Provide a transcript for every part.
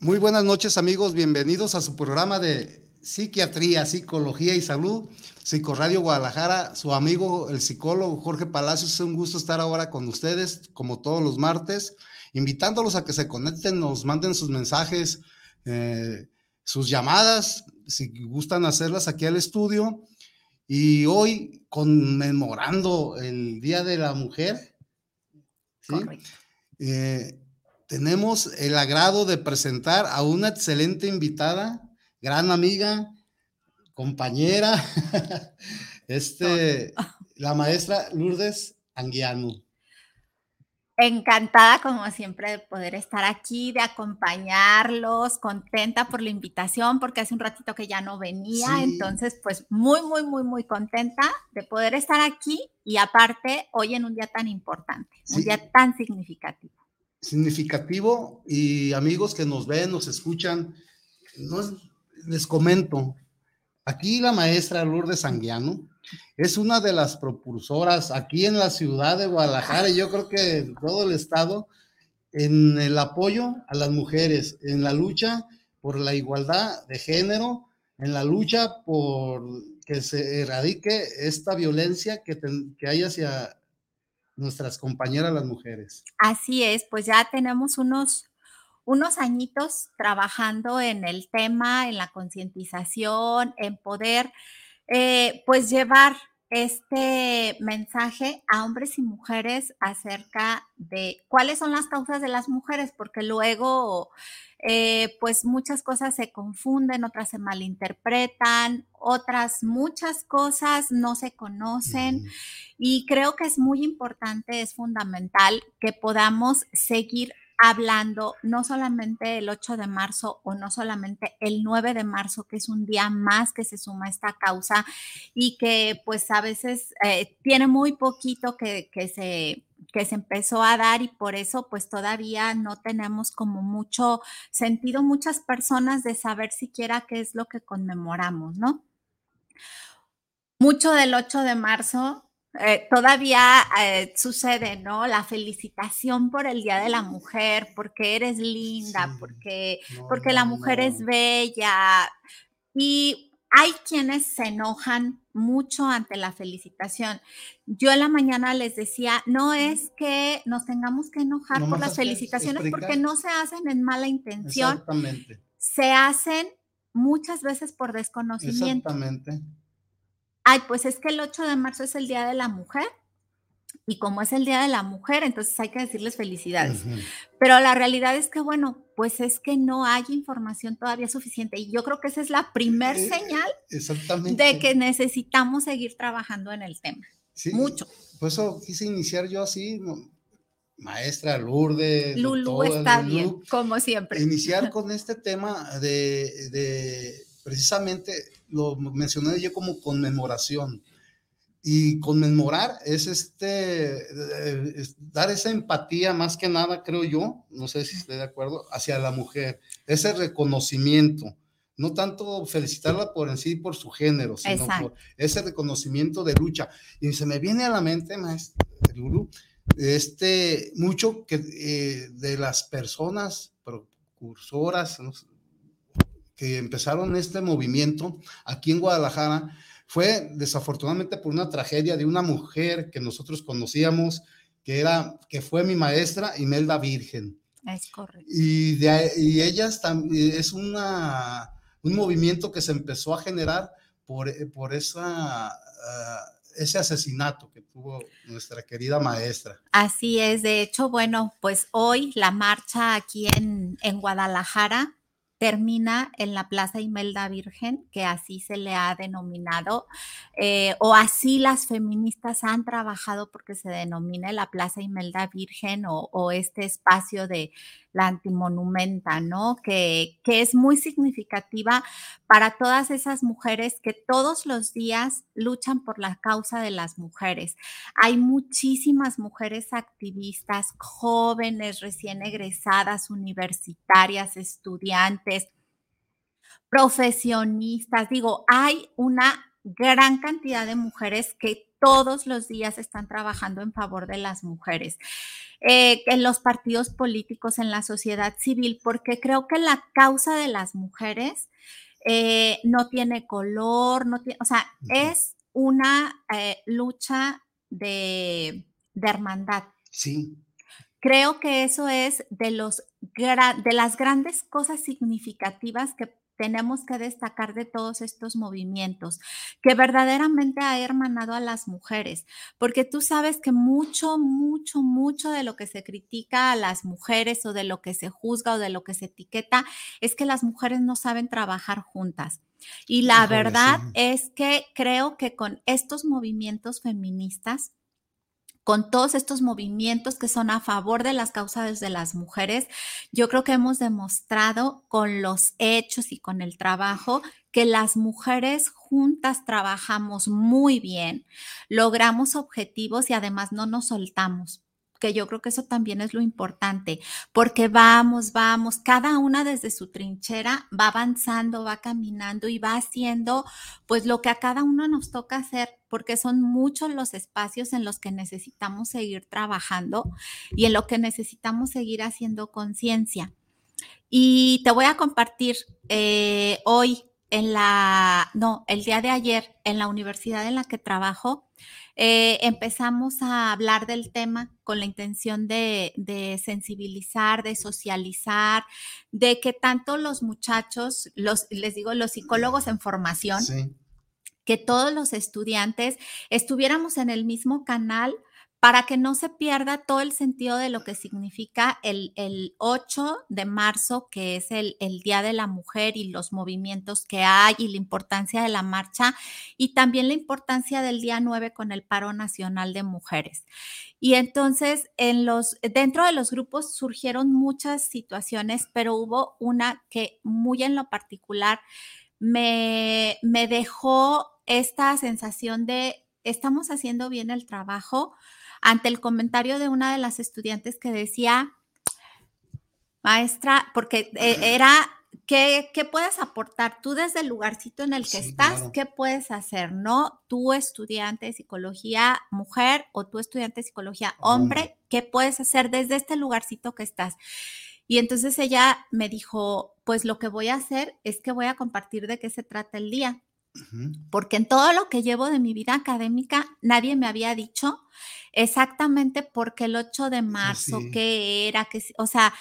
Muy buenas noches amigos, bienvenidos a su programa de Psiquiatría, Psicología y Salud, Psicoradio Guadalajara, su amigo el psicólogo Jorge Palacios, es un gusto estar ahora con ustedes como todos los martes, invitándolos a que se conecten, nos manden sus mensajes, eh, sus llamadas, si gustan hacerlas aquí al estudio. Y hoy conmemorando el Día de la Mujer, ¿sí? Eh, tenemos el agrado de presentar a una excelente invitada, gran amiga, compañera, este, la maestra Lourdes Anguiano. Encantada, como siempre, de poder estar aquí, de acompañarlos, contenta por la invitación, porque hace un ratito que ya no venía, entonces, pues muy, muy, muy, muy contenta de poder estar aquí y aparte, hoy en un día tan importante, un día tan significativo significativo y amigos que nos ven, nos escuchan, les comento, aquí la maestra Lourdes Sanguiano es una de las propulsoras aquí en la ciudad de Guadalajara y yo creo que en todo el estado en el apoyo a las mujeres, en la lucha por la igualdad de género, en la lucha por que se erradique esta violencia que, que hay hacia nuestras compañeras las mujeres. Así es, pues ya tenemos unos, unos añitos trabajando en el tema, en la concientización, en poder eh, pues llevar este mensaje a hombres y mujeres acerca de cuáles son las causas de las mujeres, porque luego eh, pues muchas cosas se confunden, otras se malinterpretan, otras muchas cosas no se conocen. Y creo que es muy importante, es fundamental que podamos seguir hablando no solamente el 8 de marzo o no solamente el 9 de marzo, que es un día más que se suma a esta causa y que pues a veces eh, tiene muy poquito que, que se que se empezó a dar y por eso pues todavía no tenemos como mucho sentido muchas personas de saber siquiera qué es lo que conmemoramos, ¿no? Mucho del 8 de marzo eh, todavía eh, sucede, ¿no? La felicitación por el Día de la Mujer, porque eres linda, porque, porque la mujer es bella. Y hay quienes se enojan mucho ante la felicitación. Yo en la mañana les decía, no es que nos tengamos que enojar por las felicitaciones porque no se hacen en mala intención. Exactamente. Se hacen muchas veces por desconocimiento. Exactamente. Ay, pues es que el 8 de marzo es el Día de la Mujer. Y como es el Día de la Mujer, entonces hay que decirles felicidades. Pero la realidad es que, bueno, pues es que no hay información todavía suficiente. Y yo creo que esa es la primer eh, señal de que necesitamos seguir trabajando en el tema. Sí, Mucho. Por eso quise iniciar yo así, maestra Lourdes. Lulu está bien, como siempre. Iniciar con este tema de, de precisamente, lo mencioné yo como conmemoración. Y conmemorar es este, dar esa empatía más que nada, creo yo, no sé si estoy de acuerdo, hacia la mujer, ese reconocimiento, no tanto felicitarla por en sí, por su género, sino por ese reconocimiento de lucha. Y se me viene a la mente, maestro este, mucho que eh, de las personas precursoras que empezaron este movimiento aquí en Guadalajara fue desafortunadamente por una tragedia de una mujer que nosotros conocíamos, que, era, que fue mi maestra, Imelda Virgen. Es correcto. Y, de, y ellas también es una, un movimiento que se empezó a generar por, por esa, uh, ese asesinato que tuvo nuestra querida maestra. Así es, de hecho, bueno, pues hoy la marcha aquí en, en Guadalajara termina en la Plaza Imelda Virgen, que así se le ha denominado, eh, o así las feministas han trabajado porque se denomine la Plaza Imelda Virgen o este espacio de la antimonumenta, ¿no? Que, que es muy significativa para todas esas mujeres que todos los días luchan por la causa de las mujeres. Hay muchísimas mujeres activistas, jóvenes, recién egresadas, universitarias, estudiantes, profesionistas. Digo, hay una gran cantidad de mujeres que todos los días están trabajando en favor de las mujeres, eh, en los partidos políticos, en la sociedad civil, porque creo que la causa de las mujeres eh, no tiene color, no tiene, o sea, es una eh, lucha de, de, hermandad. Sí. Creo que eso es de, los, de las grandes cosas significativas que tenemos que destacar de todos estos movimientos, que verdaderamente ha hermanado a las mujeres, porque tú sabes que mucho, mucho, mucho de lo que se critica a las mujeres o de lo que se juzga o de lo que se etiqueta es que las mujeres no saben trabajar juntas. Y la verdad es que creo que con estos movimientos feministas, con todos estos movimientos que son a favor de las causas de las mujeres, yo creo que hemos demostrado con los hechos y con el trabajo que las mujeres juntas trabajamos muy bien, logramos objetivos y además no nos soltamos que yo creo que eso también es lo importante, porque vamos, vamos, cada una desde su trinchera va avanzando, va caminando y va haciendo pues lo que a cada uno nos toca hacer, porque son muchos los espacios en los que necesitamos seguir trabajando y en lo que necesitamos seguir haciendo conciencia. Y te voy a compartir eh, hoy en la, no, el día de ayer en la universidad en la que trabajo, eh, empezamos a hablar del tema con la intención de, sensibilizar, de socializar, de que tanto los muchachos, los, les digo, los psicólogos en formación. Que todos los estudiantes estuviéramos en el mismo canal para que no se pierda todo el sentido de lo que significa el, el 8 de marzo, que es el, el, Día de la Mujer y los movimientos que hay y la importancia de la marcha y también la importancia del día 9 con el paro nacional de mujeres. Y entonces en los, dentro de los grupos surgieron muchas situaciones, pero hubo una que muy en lo particular me, me dejó esta sensación de estamos haciendo bien el trabajo, ante el comentario de una de las estudiantes que decía, maestra, porque eh, era, ¿qué, ¿qué, puedes aportar tú desde el lugarcito en el que sí, estás? Claro. ¿Qué puedes hacer? ¿No? Tú estudiante de psicología mujer o tú estudiante de psicología hombre, hombre, ¿qué puedes hacer desde este lugarcito que estás? Y entonces ella me dijo, pues lo que voy a hacer es que voy a compartir de qué se trata el día. Porque en todo lo que llevo de mi vida académica, nadie me había dicho exactamente por qué el 8 de marzo, sí. qué era, que, o sea,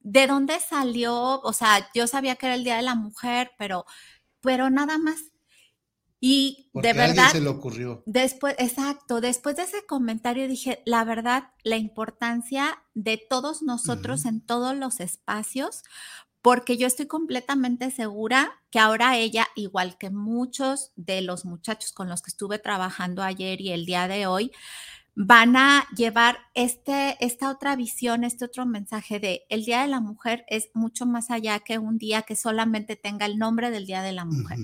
de dónde salió, o sea, yo sabía que era el Día de la Mujer, pero, pero nada más. Y Porque de verdad, se le ocurrió. Después, exacto, después de ese comentario dije, la verdad, la importancia de todos nosotros uh -huh. en todos los espacios, porque yo estoy completamente segura que ahora ella, igual que muchos de los muchachos con los que estuve trabajando ayer y el día de hoy, van a llevar este, esta otra visión, este otro mensaje de el Día de la Mujer es mucho más allá que un día que solamente tenga el nombre del Día de la Mujer.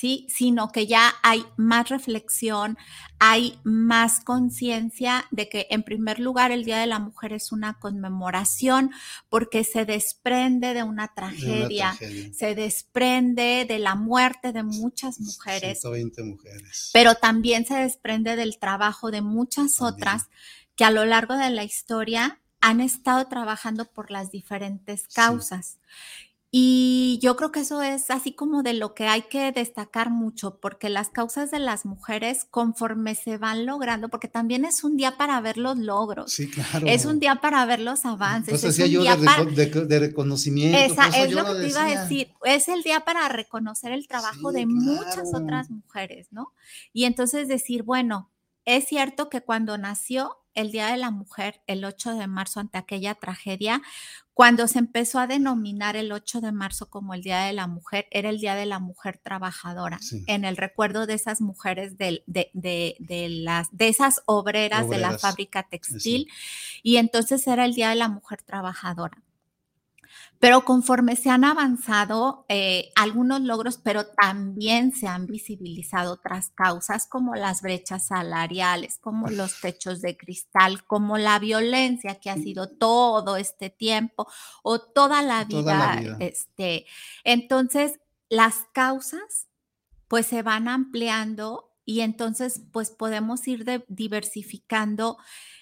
¿Sí? Sino que ya hay más reflexión, hay más conciencia de que en primer lugar el Día de la Mujer es una conmemoración porque se desprende de una tragedia, de una tragedia. se desprende de la muerte de muchas mujeres. 120 mujeres. Pero también se desprende del trabajo de muchas también. otras que a lo largo de la historia han estado trabajando por las diferentes causas. Sí. Y yo creo que eso es así como de lo que hay que destacar mucho, porque las causas de las mujeres, conforme se van logrando, porque también es un día para ver los logros. Sí, claro. Es un día para ver los avances. Pues es un yo día de, para- reco- de- de reconocimiento. esa es lo que te iba a decir. Es el día para reconocer el trabajo Sí, de muchas otras mujeres, ¿no? Y entonces decir, bueno, es cierto que cuando nació el Día de la Mujer, el 8 de marzo, ante aquella tragedia, cuando se empezó a denominar el 8 de marzo como el Día de la Mujer, era el Día de la Mujer Trabajadora, Sí. en el recuerdo de esas mujeres de, de- de las, de esas obreras, de la fábrica textil, y entonces era el Día de la Mujer Trabajadora. Pero conforme se han avanzado eh, algunos logros, pero también se han visibilizado otras causas como las brechas salariales, como los techos de cristal, como la violencia que ha sido todo este tiempo o toda la vida. Toda la vida. Este, entonces, las causas pues se van ampliando y entonces pues podemos ir de- diversificando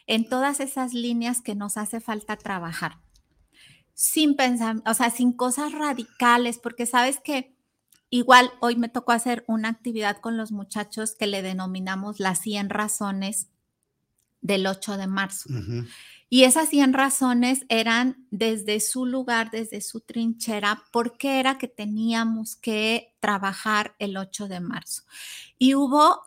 en todas esas líneas que nos hace falta trabajar sin pensar, o sea, sin cosas radicales, porque sabes que igual hoy me tocó hacer una actividad con los muchachos que le denominamos las 100 razones del 8 de marzo. Y esas 100 razones eran desde su lugar, desde su trinchera, por qué era que teníamos que trabajar el 8 de marzo. Y hubo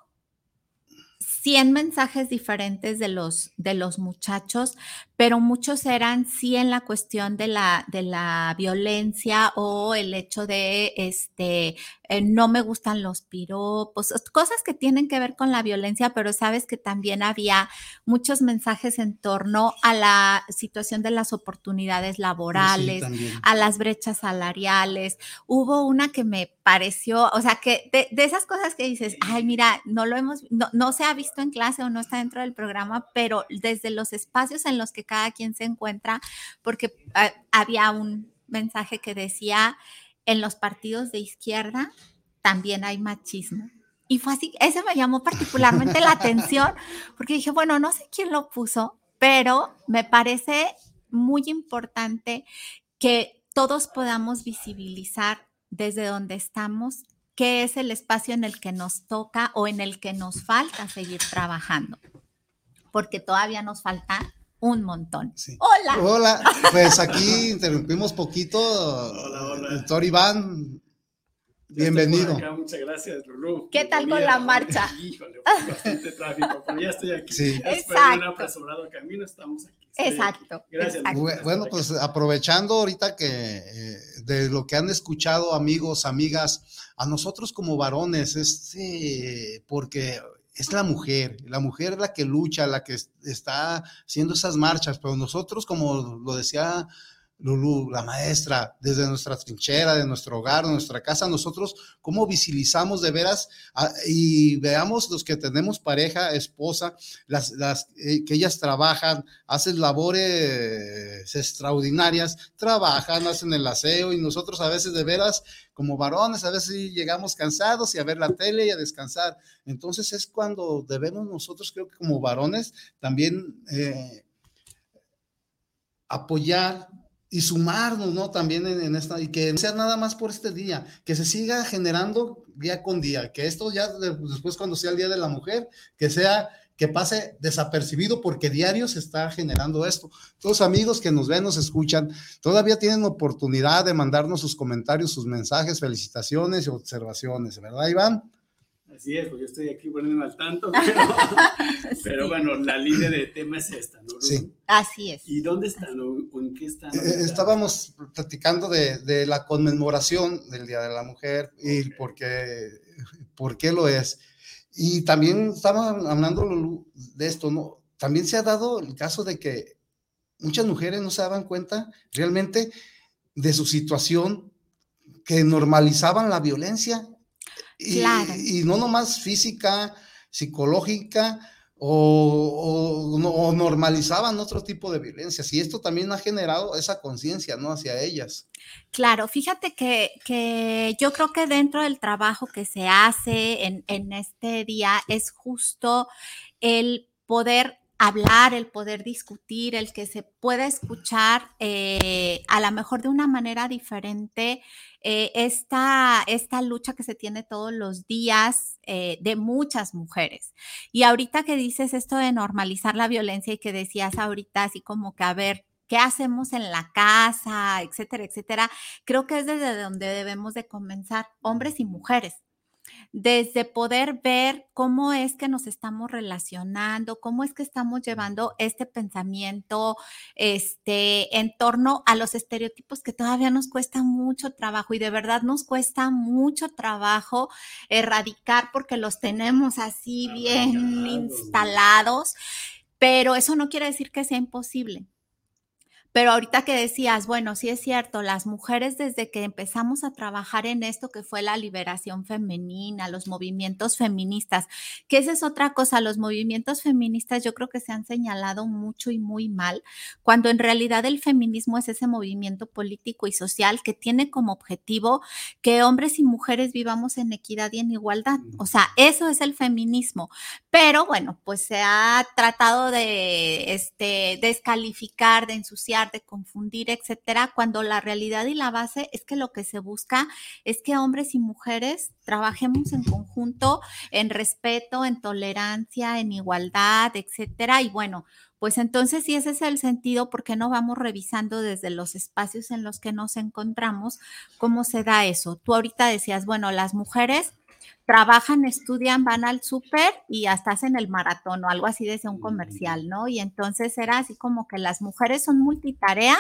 100 mensajes diferentes de los, de los muchachos, pero muchos eran sí en la cuestión de la, de la violencia o el hecho de, este, eh, no me gustan los piropos, cosas que tienen que ver con la violencia, pero sabes que también había muchos mensajes en torno a la situación de las oportunidades laborales, a las brechas salariales. Hubo una que me pareció, o sea, que de, de esas cosas que dices, ay, mira, no lo hemos, no, no se ha visto en clase o no está dentro del programa, pero desde los espacios en los que cada quien se encuentra, porque ah, había un mensaje que decía, en los partidos de izquierda también hay machismo. Y fue así, ese me llamó particularmente la atención, porque dije, bueno, no sé quién lo puso, pero me parece muy importante que todos podamos visibilizar desde donde estamos qué es el espacio en el que nos toca o en el que nos falta seguir trabajando, porque todavía nos falta un montón. Sí. Hola. Hola, pues aquí interrumpimos poquito. Hola, hola. Doctor Iván, Ya bienvenido. acá, muchas gracias, Lulú. ¿Qué tal con la marcha? Híjole, bastante tráfico, pero ya estoy aquí. Sí. Después de Exacto. un apresurado camino, estamos aquí. Estoy aquí. Exacto. Gracias. exacto. Bu- Bueno, pues aprovechando ahorita que eh, de lo que han escuchado amigos, amigas, a nosotros como varones, es eh, porque es la mujer, la mujer la que lucha, la que es- está haciendo esas marchas, pero nosotros, como lo decía Lulu, la maestra, desde nuestra trinchera, de nuestro hogar, de nuestra casa, nosotros cómo visibilizamos de veras ah, y veamos los que tenemos pareja, esposa, las, las eh, que ellas trabajan, hacen labores extraordinarias, trabajan, hacen el aseo y nosotros a veces de veras como varones, a veces llegamos cansados y a ver la tele y a descansar. Entonces es cuando debemos nosotros, creo que como varones, también eh, apoyar y sumarnos, ¿no? También en, esta, y que no sea nada más por este día, que se siga generando día con día, que esto ya de- después cuando sea el Día de la Mujer, que sea, que pase desapercibido porque diario se está generando esto. Todos amigos que nos ven, nos escuchan, todavía tienen oportunidad de mandarnos sus comentarios, sus mensajes, felicitaciones y observaciones, ¿verdad, Iván? Así es, pues yo estoy aquí poniéndome al tanto, pero, pero bueno, la línea de tema es esta, ¿no? Sí. Así es. ¿Y dónde están? o o en qué están? Eh, ahorita? estábamos platicando de, de la conmemoración del Día de la Mujer y por qué, por qué lo es. Y también estaba hablando Lulú, de esto, ¿no? También se ha dado el caso de que muchas mujeres no se daban cuenta realmente de su situación, que normalizaban la violencia. Y, Claro. y no nomás física, psicológica, o, o o normalizaban otro tipo de violencias. Y esto también ha generado esa conciencia, ¿no? Hacia ellas. Claro, fíjate que, que yo creo que dentro del trabajo que se hace en, en este día es justo el poder hablar, el poder discutir, el que se pueda escuchar eh, a lo mejor de una manera diferente eh, esta, esta, lucha que se tiene todos los días eh, de muchas mujeres. Y ahorita que dices esto de normalizar la violencia y que decías ahorita así como que a ver, qué hacemos en la casa, etcétera, etcétera, creo que es desde donde debemos de comenzar, hombres y mujeres desde poder ver cómo es que nos estamos relacionando, cómo es que estamos llevando este pensamiento este, en torno a los estereotipos que todavía nos cuesta mucho trabajo y de verdad nos cuesta mucho trabajo erradicar porque los tenemos así bien instalados, pero eso no quiere decir que sea imposible. Pero ahorita que decías, bueno, sí es cierto, las mujeres desde que empezamos a trabajar en esto que fue la liberación femenina, los movimientos feministas, que esa es otra cosa, los movimientos feministas yo creo que se han señalado mucho y muy mal, cuando en realidad el feminismo es ese movimiento político y social que tiene como objetivo que hombres y mujeres vivamos en equidad y en igualdad. O sea, eso es el feminismo. Pero bueno, pues se ha tratado de este, descalificar, de ensuciar de confundir, etcétera, cuando la realidad y la base es que lo que se busca es que hombres y mujeres trabajemos en conjunto, en respeto, en tolerancia, en igualdad, etcétera. Y bueno, pues entonces, si ese es el sentido, ¿por qué no vamos revisando desde los espacios en los que nos encontramos cómo se da eso? Tú ahorita decías, bueno, las mujeres trabajan, estudian, van al súper y hasta hacen el maratón o algo así desde un comercial, ¿no? Y entonces era así como que las mujeres son multitareas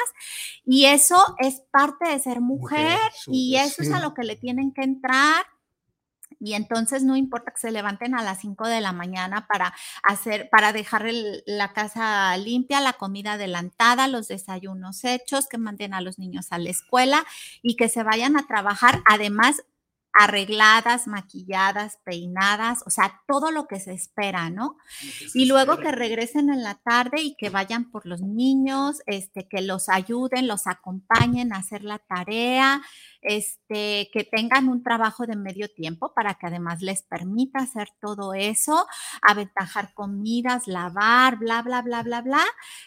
y eso es parte de ser mujer, y eso es a lo que le tienen que entrar. Y entonces no importa que se levanten a las 5 de la mañana para hacer, para dejar la casa limpia, la comida adelantada, los desayunos hechos, que manden a los niños a la escuela y que se vayan a trabajar. Además, arregladas, maquilladas, peinadas, o sea, todo lo que se espera, ¿no? y luego que regresen en la tarde y que vayan por los niños, este, que los ayuden, los acompañen a hacer la tarea, este, que tengan un trabajo de medio tiempo para que además les permita hacer todo eso, aventajar comidas, lavar, bla, bla, bla, bla, bla.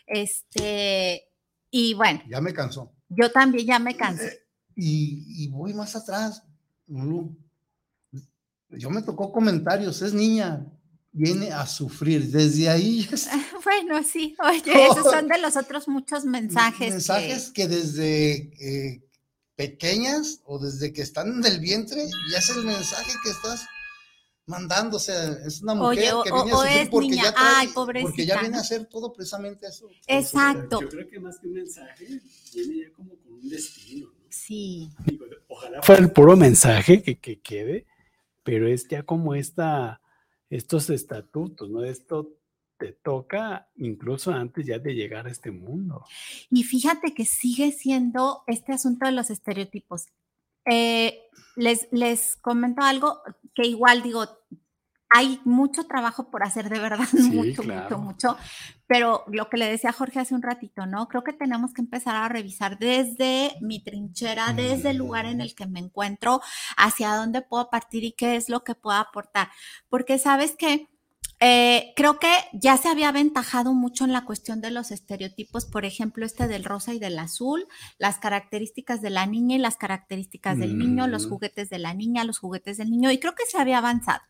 Este, y bueno. Ya me cansó. Yo también ya me cansé. Eh, y, y voy más atrás yo me tocó comentarios, es niña, viene a sufrir. Desde ahí. Bueno, sí, oye, esos son de los otros muchos mensajes. Mensajes que, desde eh, pequeñas o desde que están en el vientre, ya es el mensaje que estás mandando. O sea, es una mujer que viene a sufrir porque, ya Ay, porque ya viene a hacer todo precisamente eso. Exacto. Yo creo que más que un mensaje, viene ya como con un destino. Sí. ojalá fuera el puro mensaje que, que, quede, pero es ya como esta, estos estatutos, ¿no? Esto te toca incluso antes ya de llegar a este mundo. Y fíjate que sigue siendo este asunto de los estereotipos. Eh, les, les comento algo que igual digo, hay mucho trabajo por hacer, de verdad, mucho, mucho, mucho. Pero lo que le decía Jorge hace un ratito, ¿no? Creo que tenemos que empezar a revisar desde mi trinchera, desde el lugar en el que me encuentro, hacia dónde puedo partir y qué es lo que puedo aportar. Porque sabes que eh, creo que ya se había aventajado mucho en la cuestión de los estereotipos, por ejemplo, este del rosa y del azul, las características de la niña y las características del niño, los juguetes de la niña, los juguetes del niño, y creo que se había avanzado.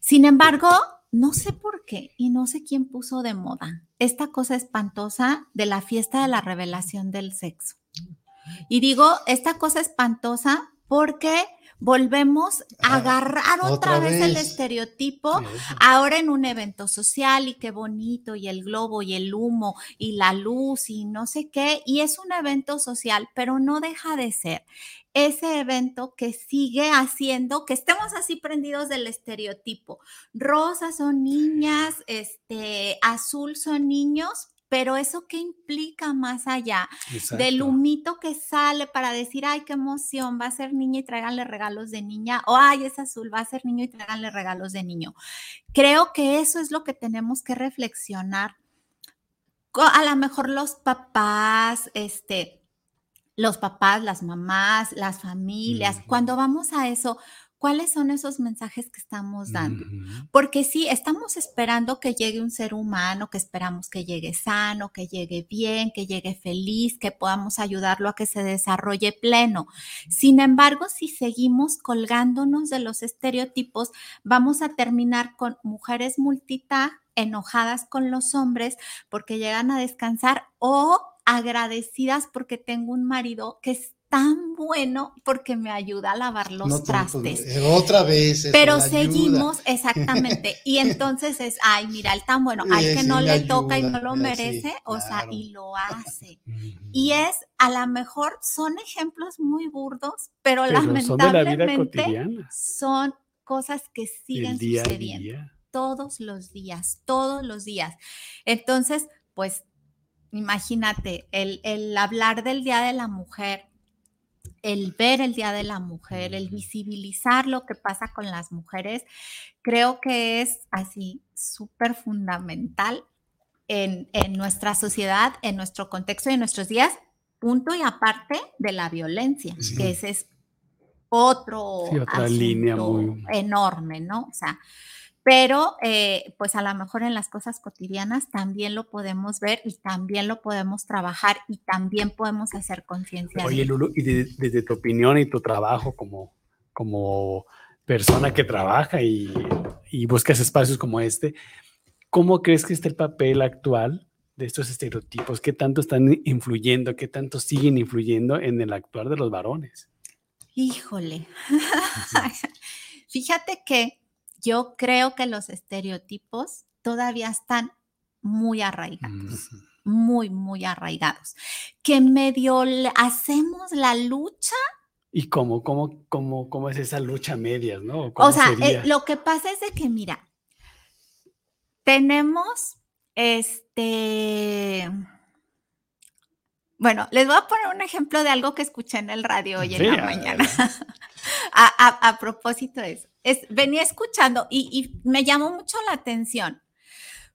Sin embargo, no sé por qué y no sé quién puso de moda esta cosa espantosa de la fiesta de la revelación del sexo. Y digo, esta cosa espantosa porque volvemos a ah, agarrar otra, vez, el estereotipo, ahora en un evento social y qué bonito, y el globo y el humo y la luz y no sé qué, y es un evento social, pero no deja de ser ese evento que sigue haciendo que estemos así prendidos del estereotipo. Rosa son niñas, este, azul son niños, pero eso qué implica más allá del humito que sale para decir, ay, qué emoción, va a ser niña y tráiganle regalos de niña, o ay, es azul, va a ser niño y tráiganle regalos de niño. Creo que eso es lo que tenemos que reflexionar. A lo mejor los papás, este, los papás, las mamás, las familias, cuando vamos a eso, ¿cuáles son esos mensajes que estamos dando? Porque sí, estamos esperando que llegue un ser humano, que esperamos que llegue sano, que llegue bien, que llegue feliz, que podamos ayudarlo a que se desarrolle pleno. Sin embargo, si seguimos colgándonos de los estereotipos, vamos a terminar con mujeres multitag enojadas con los hombres porque llegan a descansar o agradecidas porque tengo un marido que es tan bueno porque me ayuda a lavar los pues, trastes. Eh, otra vez. Pero seguimos, exactamente. Y entonces es, ay, mira, el tan bueno, al que no le toca y no lo merece, o sea, y lo hace. Y es, a lo mejor son ejemplos muy burdos, pero, lamentablemente son, cosas que siguen sucediendo todos los días, todos los días. Entonces, pues imagínate, el, el hablar del Día de la Mujer, el ver el Día de la Mujer, el visibilizar lo que pasa con las mujeres, creo que es así súper fundamental en, nuestra sociedad, en nuestro contexto y en nuestros días, punto y aparte de la violencia, que ese es otro otra línea muy... enorme, ¿no? O sea, pero eh, pues a lo mejor en las cosas cotidianas también lo podemos ver y también lo podemos trabajar y también podemos hacer conciencia. Oye, Lulu, y desde tu opinión y tu trabajo como, como persona que trabaja y, y buscas espacios como este, ¿cómo crees que está el papel actual de estos estereotipos? ¿Qué tanto están influyendo? ¿Qué tanto siguen influyendo en el actuar de los varones? Híjole. Fíjate que yo creo que los estereotipos todavía están muy arraigados, muy, muy arraigados. Que medio hacemos la lucha. ¿Y cómo, cómo, cómo, cómo es esa lucha media, no? O sea, eh, lo que pasa es de que, mira, tenemos este... Bueno, les voy a poner un ejemplo de algo que escuché en el radio hoy en la mañana. a, propósito de eso venía escuchando y, me llamó mucho la atención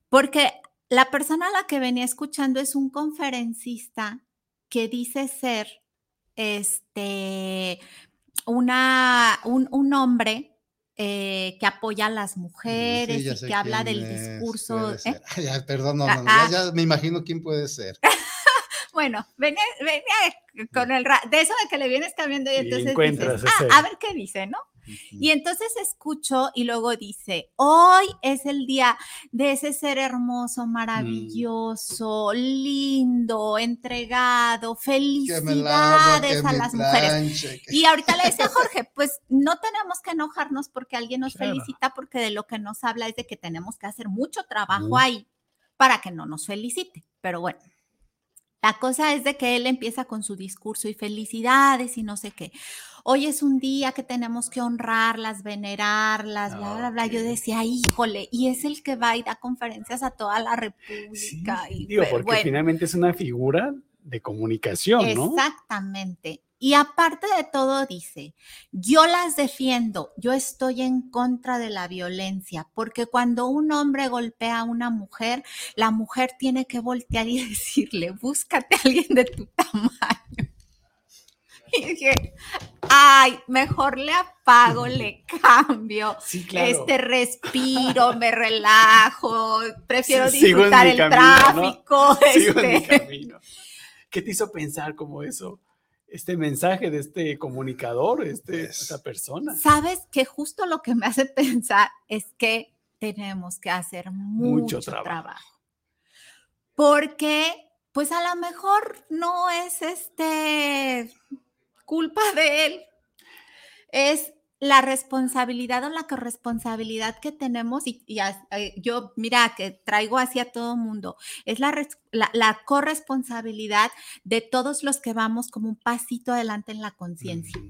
porque la persona a la que venía escuchando es un conferencista que dice ser este, una, un, hombre eh, que apoya a las mujeres y que habla del discurso. ¿eh? perdón, no, no, ah, ya, me imagino quién puede ser. bueno, venía, con el de eso de que le vienes cambiando y entonces dices, ah, a ver qué dice, ¿no? Y entonces escucho y luego dice, hoy es el día de ese ser hermoso, mm. maravilloso, lindo, entregado, felicidades a las mujeres. Y ahorita le decía Jorge, pues no tenemos que enojarnos porque alguien nos felicita, porque de lo que nos habla es de que tenemos que hacer mucho trabajo ahí para que no nos felicite. Pero bueno, la cosa es de que él empieza con su discurso y felicidades y no sé qué. Hoy es un día que tenemos que honrarlas, venerarlas, bla, bla, bla. Yo decía, híjole, y es el que va y da conferencias a toda la República. y, digo, porque finalmente es una figura de comunicación, ¿no? Exactamente. Y aparte de todo, dice, yo las defiendo, yo estoy en contra de la violencia, porque cuando un hombre golpea a una mujer, la mujer tiene que voltear y decirle, búscate a alguien de tu tamaño. Y dije, ay, mejor le apago, le cambio, este respiro, me relajo, prefiero disfrutar el tráfico. Este. ¿Qué te hizo pensar como eso? este mensaje de este comunicador, este, esta persona. Sabes que justo lo que me hace pensar es que tenemos que hacer mucho, trabajo. Porque, pues a lo mejor no es este culpa de él, es la responsabilidad o la corresponsabilidad que tenemos, y, eh, yo, mira, que traigo hacia todo mundo, es la, la, corresponsabilidad de todos los que vamos como un pasito adelante en la conciencia.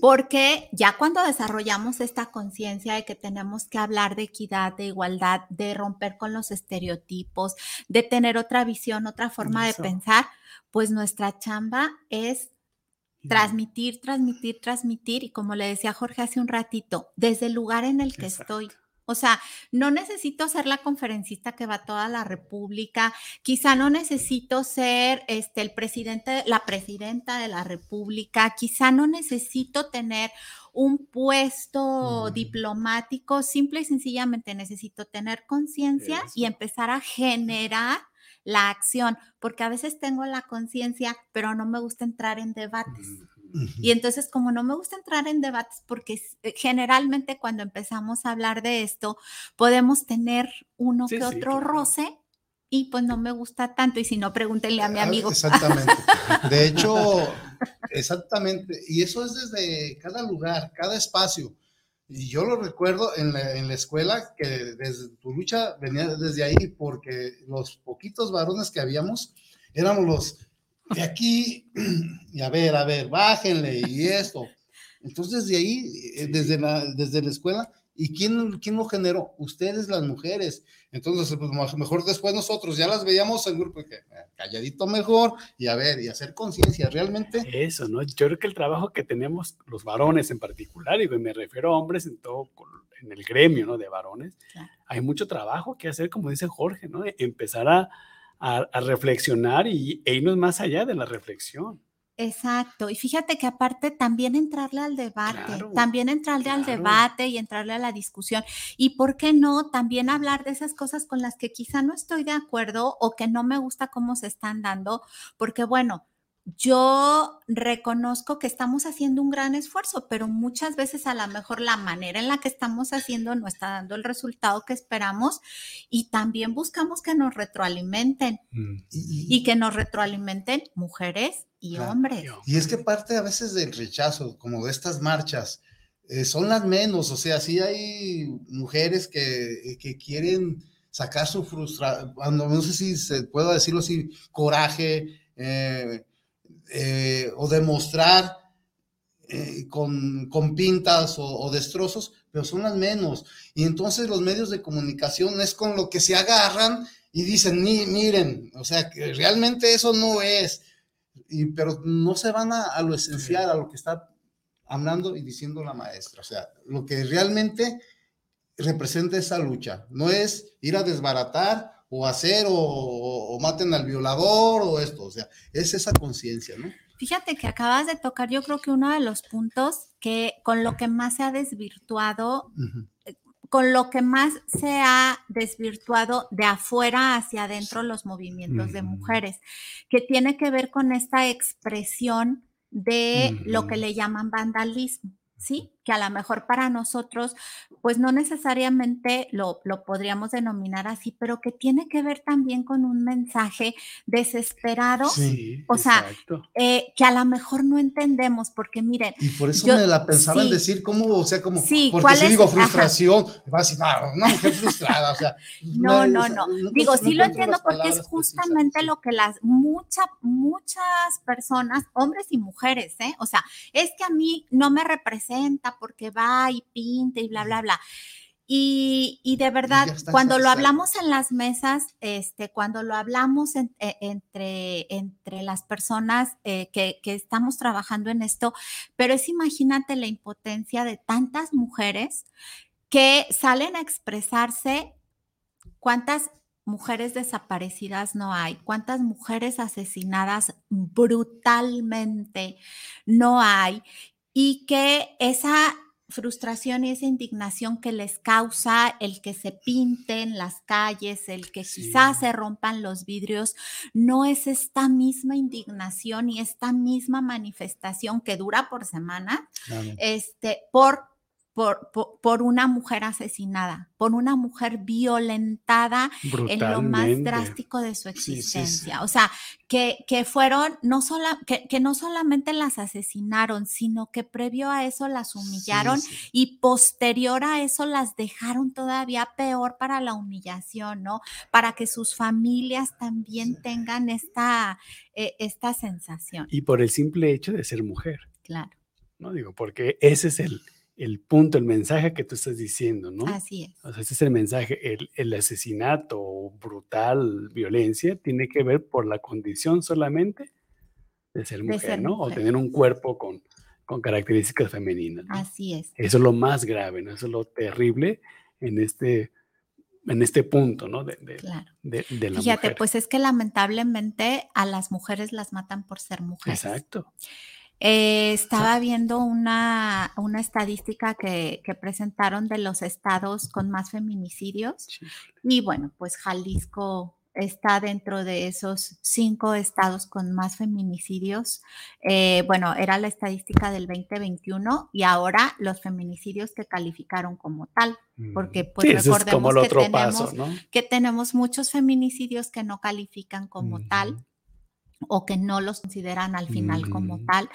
Porque ya cuando desarrollamos esta conciencia de que tenemos que hablar de equidad, de igualdad, de romper con los estereotipos, de tener otra visión, otra forma de pensar, pues nuestra chamba es transmitir, transmitir, transmitir y como le decía Jorge hace un ratito, desde el lugar en el que estoy. O sea, no necesito ser la conferencista que va a toda la República, quizá no necesito ser este, el presidente, la presidenta de la República, quizá no necesito tener un puesto diplomático, simple y sencillamente necesito tener conciencia y empezar a generar la acción, porque a veces tengo la conciencia, pero no me gusta entrar en debates. Y entonces, como no me gusta entrar en debates, porque eh, generalmente cuando empezamos a hablar de esto, podemos tener uno que otro roce y pues no me gusta tanto. Y si no, pregúntenle a mi ah, amigo. Exactamente. De hecho, exactamente. Y eso es desde cada lugar, cada espacio. Y yo lo recuerdo en la, en la, escuela que desde tu lucha venía desde ahí porque los poquitos varones que habíamos éramos los de aquí, y a ver, a ver, bájenle y esto. Entonces, de ahí, eh, desde, la, desde la escuela, ¿y quién, quién lo generó? Ustedes, las mujeres. Entonces, pues mejor después nosotros ya las veíamos en grupo, que eh, calladito mejor, y a ver, y hacer conciencia, realmente. Eso, ¿no? Yo creo que el trabajo que tenemos los varones en particular, y me refiero a hombres en todo, en el gremio, ¿no? De varones, hay mucho trabajo que hacer, como dice Jorge, ¿no? De empezar a a, reflexionar y, e irnos más allá de la reflexión. Exacto. Y fíjate que aparte también entrarle al debate, también entrarle al debate y entrarle a la discusión. Y por qué no también hablar de esas cosas con las que quizá no estoy de acuerdo o que no me gusta cómo se están dando, porque bueno, yo reconozco que estamos haciendo un gran esfuerzo, pero muchas veces a lo mejor la manera en la que estamos haciendo no está dando el resultado que esperamos y también buscamos que nos retroalimenten mm. y, que nos retroalimenten mujeres y hombres. Y es que parte a veces del rechazo, como de estas marchas, eh, son las menos, o sea, sí hay mujeres que, que quieren sacar su frustración, no sé si se puedo decirlo así, coraje. Eh, eh, o demostrar eh, con, pintas o, destrozos, pero son las menos. Y entonces los medios de comunicación es con lo que se agarran y dicen, miren, o sea, que realmente eso no es, y, pero no se van a, lo esencial, a lo que está hablando y diciendo la maestra. O sea, lo que realmente representa esa lucha, no es ir a desbaratar o hacer o, maten al violador o esto, o sea, es esa conciencia, ¿no? Fíjate que acabas de tocar, yo creo que uno de los puntos que con lo que más se ha desvirtuado, con lo que más se ha desvirtuado de afuera hacia adentro los movimientos de mujeres, que tiene que ver con esta expresión de lo que le llaman vandalismo. ¿sí? Que a lo mejor para nosotros, pues no necesariamente lo, podríamos denominar así, pero que tiene que ver también con un mensaje desesperado, o sea, eh, que a lo mejor no entendemos, porque miren. Y por eso me la pensaba en decir, ¿cómo? O sea, como, sí, porque si digo frustración, va a decir, no, una mujer frustrada, o sea. no, no, no, digo, sí lo entiendo porque es justamente lo que las muchas, muchas personas, hombres y mujeres, ¿eh? O sea, es que a mí no me representa porque va y pinta y bla, bla, bla. Y, de verdad, cuando lo hablamos en las mesas, este, cuando lo hablamos e, entre, entre las personas eh, que, que, estamos trabajando en esto, pero es imagínate la impotencia de tantas mujeres que salen a expresarse cuántas mujeres desaparecidas no hay, cuántas mujeres asesinadas brutalmente no hay y que esa frustración y esa indignación que les causa el que se pinten las calles, el que quizás se rompan los vidrios, no es esta misma indignación y esta misma manifestación que dura por semana, este, por por, por, una mujer asesinada, por una mujer violentada en lo más drástico de su existencia. O sea, que, que fueron, no sola, que, que, no solamente las asesinaron, sino que previo a eso las humillaron y posterior a eso las dejaron todavía peor para la humillación, ¿no? Para que sus familias también tengan esta, eh, esta sensación. Y por el simple hecho de ser mujer. Claro. No digo, porque ese es el el punto, el mensaje que tú estás diciendo, ¿no? Así es. O sea, ese es el mensaje. El, el asesinato brutal violencia tiene que ver por la condición solamente de ser mujer, ¿no? O tener un cuerpo con, con características femeninas. Así es. Eso es lo más grave, ¿no? Eso es lo terrible en este, en este punto, ¿no? De, de, Claro. de- de la Fíjate, mujer. pues es que lamentablemente a las mujeres las matan por ser mujeres. Exacto. Eh, estaba viendo una, una estadística que, que presentaron de los estados con más feminicidios Sí. y bueno, pues Jalisco está dentro de esos cinco estados con más feminicidios. Eh, bueno, era la estadística del 2021 y ahora los feminicidios que calificaron como tal, porque pues Sí, ese es como recordemos que tenemos paso, ¿no? que tenemos muchos feminicidios que no califican como tal. O que no los consideran al final como tal.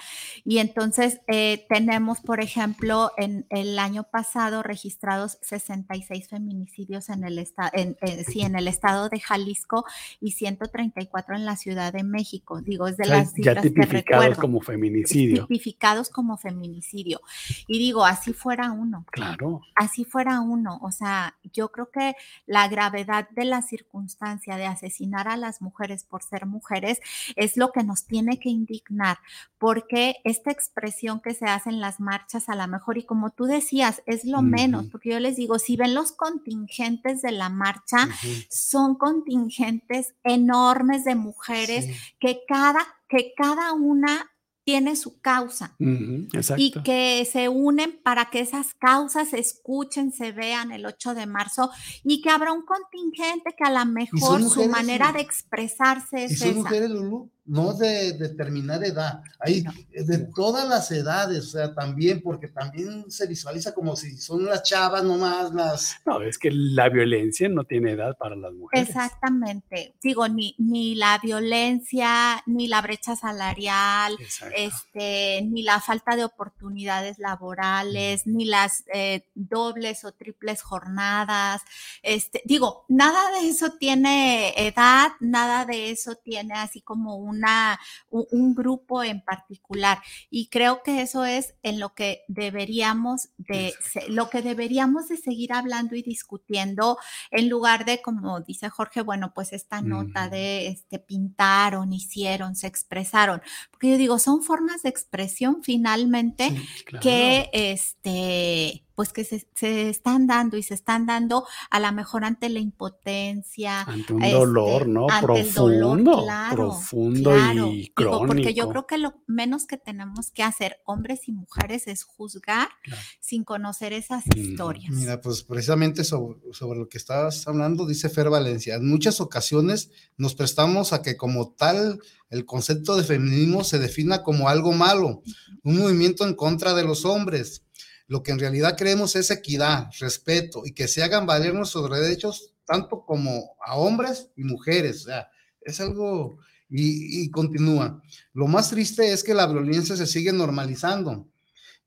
Y entonces eh, tenemos, por ejemplo, en el año pasado registrados 66 feminicidios en el, esta- en, en- sí, en el estado de Jalisco y 134 en la Ciudad de México. Digo, es de O sea, las ya cifras que tipificados recuerdo. como feminicidio. Tipificados como feminicidio. Y digo, así fuera uno Claro. así fuera uno. O sea, yo creo que la gravedad de la circunstancia de asesinar a las mujeres por ser mujeres es lo que nos tiene que indignar, porque esta expresión que se hace en las marchas a lo mejor, y como tú decías, es lo menos, porque yo les digo, si ven los contingentes de la marcha, son contingentes enormes de mujeres Sí. que cada, que cada una tiene su causa y que se unen para que esas causas se escuchen, se vean el 8 de marzo y que habrá un contingente que a lo mejor su manera de expresarse Y es son esa. mujeres, Lulu, no de determinada edad, hay No. de todas las edades, o sea, también, porque también se visualiza como si son las chavas nomás, las... No, es que la violencia no tiene edad para las mujeres. Exactamente. Digo, ni, ni la violencia, ni la brecha salarial, Exacto. este, ni la falta de oportunidades laborales, ni las eh, dobles o triples jornadas. Este, digo, nada de eso tiene edad, nada de eso tiene así como una, un, grupo en particular. Y creo que eso es en lo que deberíamos de, lo que deberíamos de seguir hablando y discutiendo en lugar de, como dice Jorge, bueno, pues esta nota de este, pintaron, hicieron, se expresaron. Porque yo digo, son formas de expresión finalmente Sí, Claro. que este pues que se, se están dando y se están dando a lo mejor ante la impotencia, Ante un este, dolor, ¿no? ante el dolor, Profundo, claro, profundo claro. y Digo, crónico. porque yo creo que lo menos que tenemos que hacer hombres y mujeres es juzgar Claro. sin conocer esas historias. Mira, pues precisamente sobre, sobre lo que estabas hablando, dice Fer Valencia, en muchas ocasiones nos prestamos a que como tal el concepto de feminismo se defina como algo malo, un movimiento en contra de los hombres. Lo que en realidad creemos es equidad, respeto y que se hagan valer nuestros derechos tanto como a hombres y mujeres. O sea, es algo y, continúa. Lo más triste es que la violencia se sigue normalizando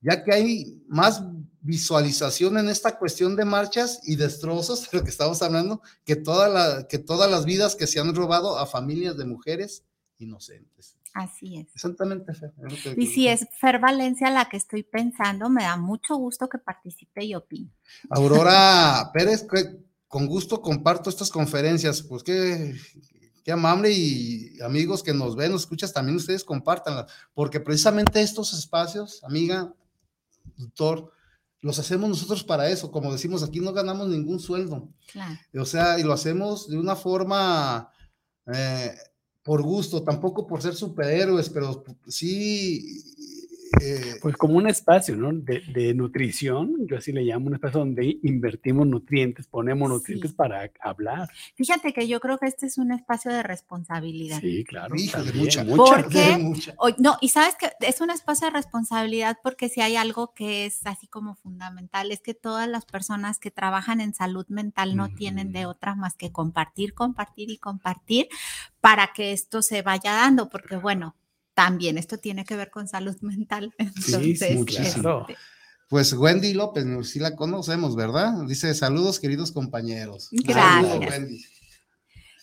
ya que hay más visualización en esta cuestión de marchas y destrozos, de lo que estamos hablando, que, toda la, que todas las vidas que se han robado a familias de mujeres inocentes. Así es. Exactamente, Fer, Y si es Fer Valencia la que estoy pensando, me da mucho gusto que participe y opine. Aurora Pérez, con gusto comparto estas conferencias, pues qué, qué amable y amigos que nos ven, nos escuchas, también ustedes compártanlas, porque precisamente estos espacios, amiga, doctor, los hacemos nosotros para eso, como decimos, aquí no ganamos ningún sueldo, Claro. o sea, y lo hacemos de una forma eh, por gusto, tampoco por ser superhéroes, pero sí... eh, Pues como un espacio, ¿no? De, de nutrición, yo así le llamo un espacio donde invertimos nutrientes, ponemos nutrientes Sí. para hablar. Fíjate que yo creo que este es un espacio de responsabilidad. Sí, claro. Híjole, mucha. ¿Por qué? mucha. O- no, y sabes que es un espacio de responsabilidad porque si hay algo que es así como fundamental, es que todas las personas que trabajan en salud mental no tienen de otra más que compartir, compartir y compartir para que esto se vaya dando, porque bueno, también esto tiene que ver con salud mental. Sí, Entonces, muchísimo. este, Pues Wendy López, sí la conocemos, ¿verdad? Dice, saludos queridos compañeros. Gracias. Saludos, Wendy.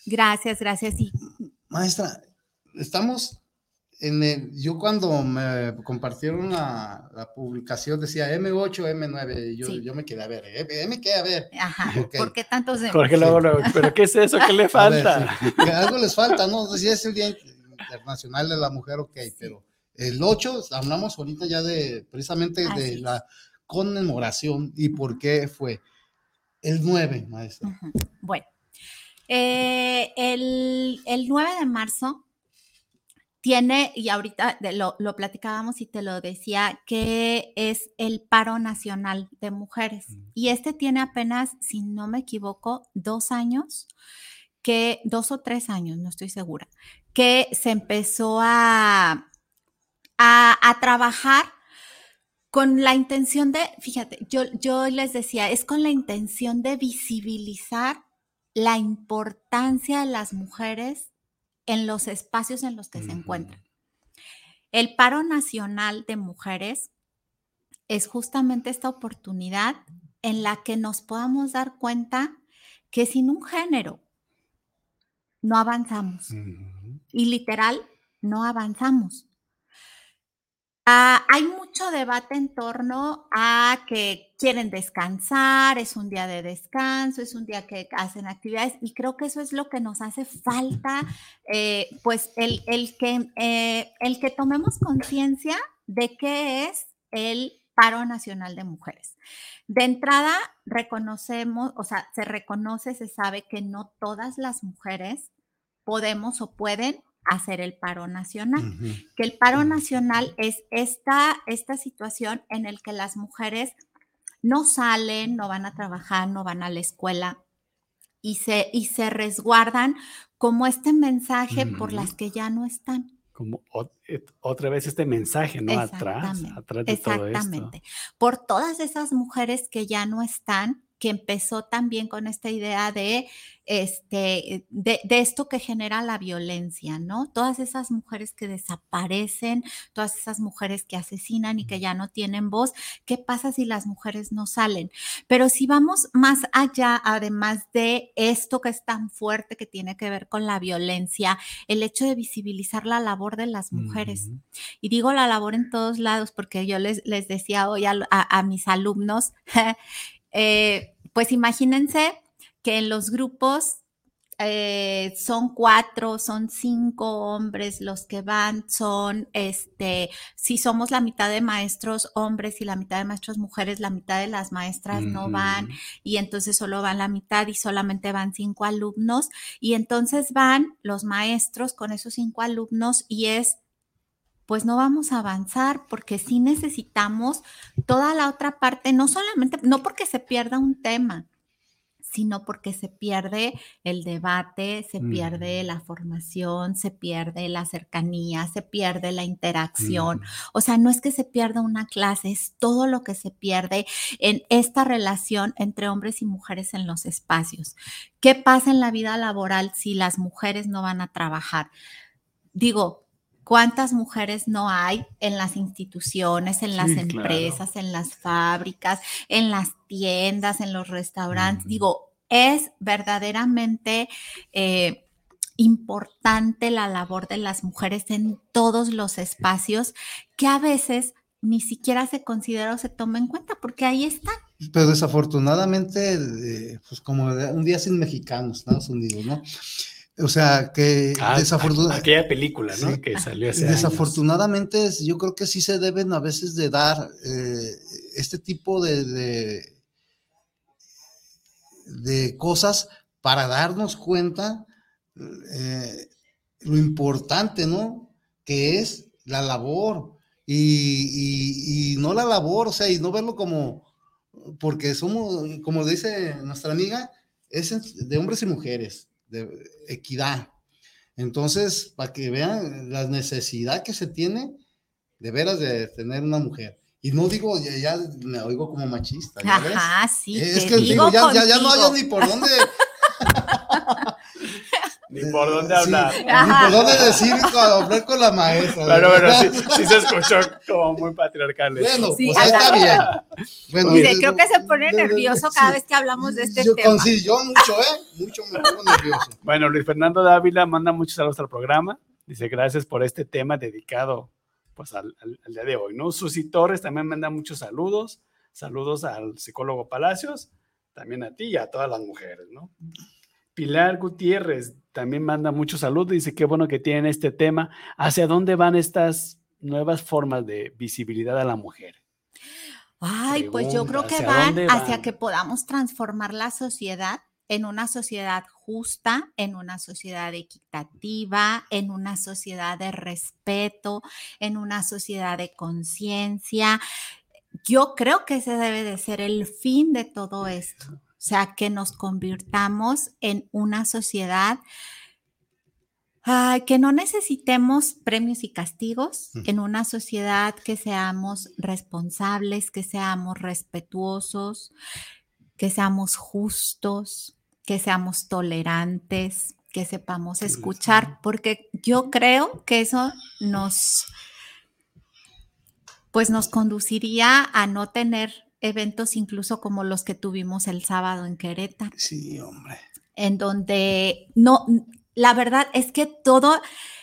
gracias, gracias. Y Maestra, estamos en el, yo cuando me compartieron la, la publicación decía M8, M9, y yo, Sí. yo me quedé a ver, eh, me quedé a ver. ajá. ¿por qué tantos de Jorge luego, luego, ¿pero qué es eso? ¿Qué le ver, falta? sí, algo les falta, ¿no? Si es el Día Internacional de la Mujer, ok, pero el 8, hablamos ahorita ya de, precisamente de es. la conmemoración y por qué fue. El 9, maestra. Bueno, eh, el, el 9 de marzo tiene, y ahorita lo, lo, platicábamos y te lo decía, que es el paro nacional de mujeres. Y este tiene apenas, si no me equivoco, dos años, que dos o tres años, no estoy segura, que se empezó a, a, a trabajar con la intención de, fíjate, yo, yo les decía, es con la intención de visibilizar la importancia de las mujeres en los espacios en los que se encuentran. El paro nacional de mujeres es justamente esta oportunidad en la que nos podamos dar cuenta que sin un género no avanzamos. Y literal, no avanzamos. Ah, hay mucho debate en torno a que quieren descansar, es un día de descanso, es un día que hacen actividades y creo que eso es lo que nos hace falta, eh, pues el, el que, eh, el que tomemos conciencia de qué es el paro nacional de mujeres. De entrada, reconocemos, o sea, se reconoce, se sabe que no todas las mujeres podemos o pueden hacer el paro nacional. Que el paro nacional es esta, esta situación en el que las mujeres no salen, no van a trabajar, no van a la escuela y se, y se resguardan como este mensaje por las que ya no están. Como otra vez este mensaje, ¿no? Atrás, atrás de todo esto. Exactamente. Por todas esas mujeres que ya no están que empezó también con esta idea de, este, de, esto que genera la violencia, ¿no? Todas esas mujeres que desaparecen, todas esas mujeres que asesinan y que ya no tienen voz, ¿qué pasa si las mujeres no salen? Pero si vamos más allá, además de esto que es tan fuerte que tiene que ver con la violencia, el hecho de visibilizar la labor de las mujeres. Y digo la labor en todos lados porque yo les, les decía hoy a, a mis alumnos, Eh, pues imagínense que en los grupos eh, son cuatro, son cinco hombres los que van, son, este, si somos la mitad de maestros hombres y la mitad de maestros mujeres, la mitad de las maestras no van y entonces solo van la mitad y solamente van cinco alumnos y entonces van los maestros con esos cinco alumnos y es pues no vamos a avanzar porque sí necesitamos toda la otra parte, no solamente, no porque se pierda un tema, sino porque se pierde el debate, se pierde la formación, se pierde la cercanía, se pierde la interacción. O sea, no es que se pierda una clase, es todo lo que se pierde en esta relación entre hombres y mujeres en los espacios. ¿Qué pasa en la vida laboral si las mujeres no van a trabajar? Digo, ¿Cuántas mujeres no hay en las instituciones, en las empresas, en las fábricas, en las tiendas, en los restaurantes? Digo, es verdaderamente eh, importante la labor de las mujeres en todos los espacios que a veces ni siquiera se considera o se toma en cuenta, porque ahí están. Pero desafortunadamente, eh, pues como un día sin mexicanos, Estados Unidos, ¿no? O sea, que ah, desafortunadamente... Aquella película, ¿no? Que salió hace Desafortunadamente, yo creo que sí se deben a veces de dar eh, este tipo de, de, cosas para darnos cuenta eh, lo importante, ¿no? Que es la labor. Y, y, no la labor, o sea, y no verlo como, porque somos, como dice nuestra amiga, es de hombres y mujeres de equidad. Entonces, para que vean la necesidad que se tiene de veras de tener una mujer. Y no digo, ya, me oigo como machista. Ajá, sí. Es que digo, ya, ya, ya, no hay ni por dónde. Ni por dónde hablar. Ni por dónde decir hablar con la maestra. Pero bueno, sí, sí, se escuchó como muy patriarcal. Bueno, pues ahí está bien. Bueno, creo que se pone nervioso cada vez que hablamos de este tema. Sí, yo mucho, ¿eh? Mucho me pongo nervioso. Bueno, Luis Fernando Dávila manda muchos saludos al programa. Dice, gracias por este tema dedicado pues al, al, día de hoy, ¿no? Susi Torres también manda muchos saludos. Saludos al psicólogo Palacios, también a ti y a todas las mujeres, ¿no? Pilar Gutiérrez también manda muchos saludos, dice qué bueno que tienen este tema. ¿Hacia dónde van estas nuevas formas de visibilidad a la mujer? Ay, pues yo creo que van hacia que podamos transformar la sociedad en una sociedad justa, en una sociedad equitativa, en una sociedad de respeto, en una sociedad de conciencia. Yo creo que ese debe de ser el fin de todo esto, sea, que nos convirtamos en una sociedad que no necesitemos premios y castigos en una sociedad que seamos responsables, que seamos respetuosos, que seamos justos, que seamos tolerantes, que sepamos escuchar, porque yo creo que eso nos, pues nos conduciría a no tener eventos incluso como los que tuvimos el sábado en Querétaro. Sí, hombre. En donde no, la verdad es que todo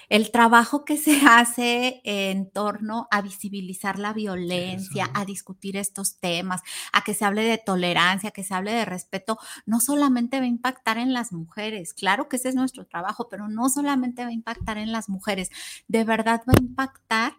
el trabajo que se hace en torno a visibilizar la violencia, a discutir estos temas, a que se hable de tolerancia, que se hable de respeto, no solamente va a impactar en las mujeres, claro que ese es nuestro trabajo, pero no solamente va a impactar en las mujeres, de verdad va a impactar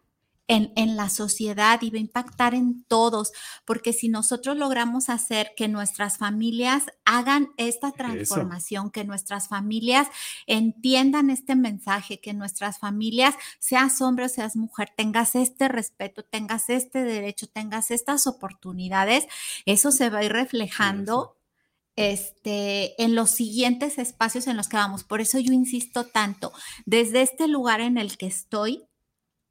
en, la sociedad y va a impactar en todos, porque si nosotros logramos hacer que nuestras familias hagan esta transformación, que nuestras familias entiendan este mensaje, que nuestras familias, seas hombre o seas mujer, tengas este respeto, tengas este derecho, tengas estas oportunidades, eso se va a ir reflejando este, en los siguientes espacios en los que vamos. Por eso yo insisto tanto, desde este lugar en el que estoy,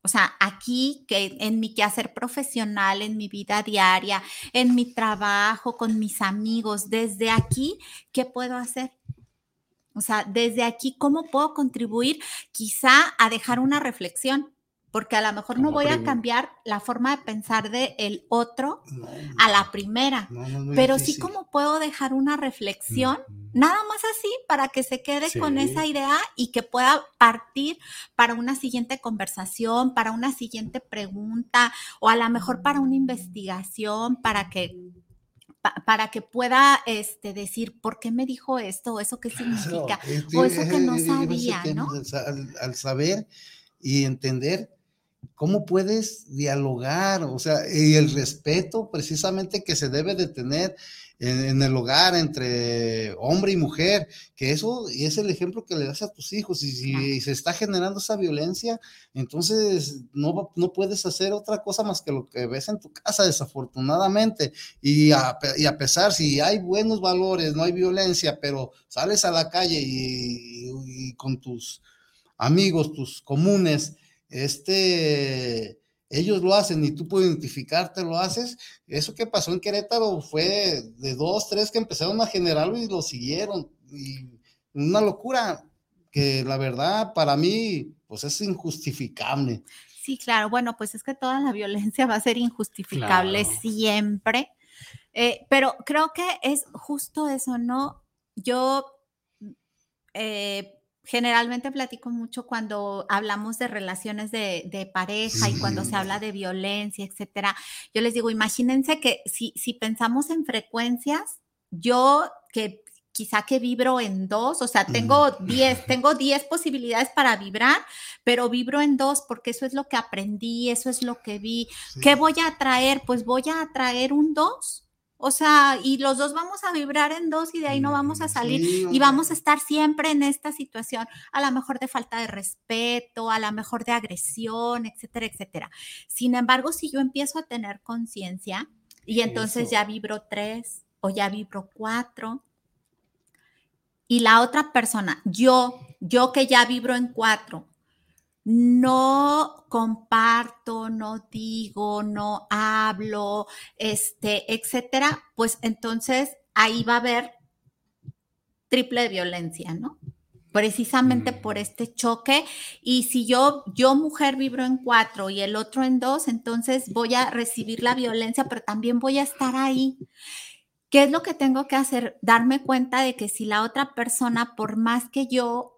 o sea, aquí que en mi quehacer profesional, en mi vida diaria, en mi trabajo, con mis amigos, desde aquí, ¿qué puedo hacer? O sea, desde aquí, ¿cómo puedo contribuir quizá a dejar una reflexión? Porque a lo mejor no voy a cambiar la forma de pensar del el otro a la primera, pero sí como puedo dejar una reflexión, nada más así, para que se quede con esa idea y que pueda partir para una siguiente conversación, para una siguiente pregunta o a lo mejor para una investigación, para que para que pueda este, decir por qué me dijo esto, o eso qué significa, o eso que no sabía, ¿no? al saber y entender ¿Cómo puedes dialogar? O sea, y el respeto precisamente que se debe de tener en, el hogar entre hombre y mujer, que eso es el ejemplo que le das a tus hijos. Y si se está generando esa violencia, entonces no, no puedes hacer otra cosa más que lo que ves en tu casa, desafortunadamente. Y a, y a pesar, si hay buenos valores, no hay violencia, pero sales a la calle y con tus amigos, tus comunes, este, ellos lo hacen y tú puedes identificarte, lo haces. Eso que pasó en Querétaro fue de dos, tres que empezaron a generarlo y lo siguieron. Y una locura que la verdad para mí, pues es injustificable. Sí, claro. Bueno, pues es que toda la violencia va a ser injustificable siempre. Eh, pero creo que es justo eso, ¿no? Yo eh, generalmente platico mucho cuando hablamos de relaciones de, pareja y cuando se habla de violencia, etcétera. Yo les digo, imagínense que si, si pensamos en frecuencias, yo que quizá que vibro en dos, o sea, tengo 10, tengo 10 posibilidades para vibrar, pero vibro en dos porque eso es lo que aprendí, eso es lo que vi. ¿Qué voy a atraer? Pues voy a atraer un dos o sea, y los dos vamos a vibrar en dos y de ahí no vamos a salir y vamos a estar siempre en esta situación, a lo mejor de falta de respeto, a lo mejor de agresión, etcétera, etcétera. Sin embargo, si yo empiezo a tener conciencia y entonces ya vibro tres o ya vibro cuatro y la otra persona, yo, yo que ya vibro en cuatro, no comparto, no digo, no hablo, este, etcétera, pues entonces ahí va a haber triple violencia, ¿no? Precisamente por mm. este choque. Y si yo, yo mujer vibro en cuatro y el otro en dos, entonces voy a recibir la violencia, pero también voy a estar ahí. ¿Qué es lo que tengo que hacer? Darme cuenta de que si la otra persona, por más que yo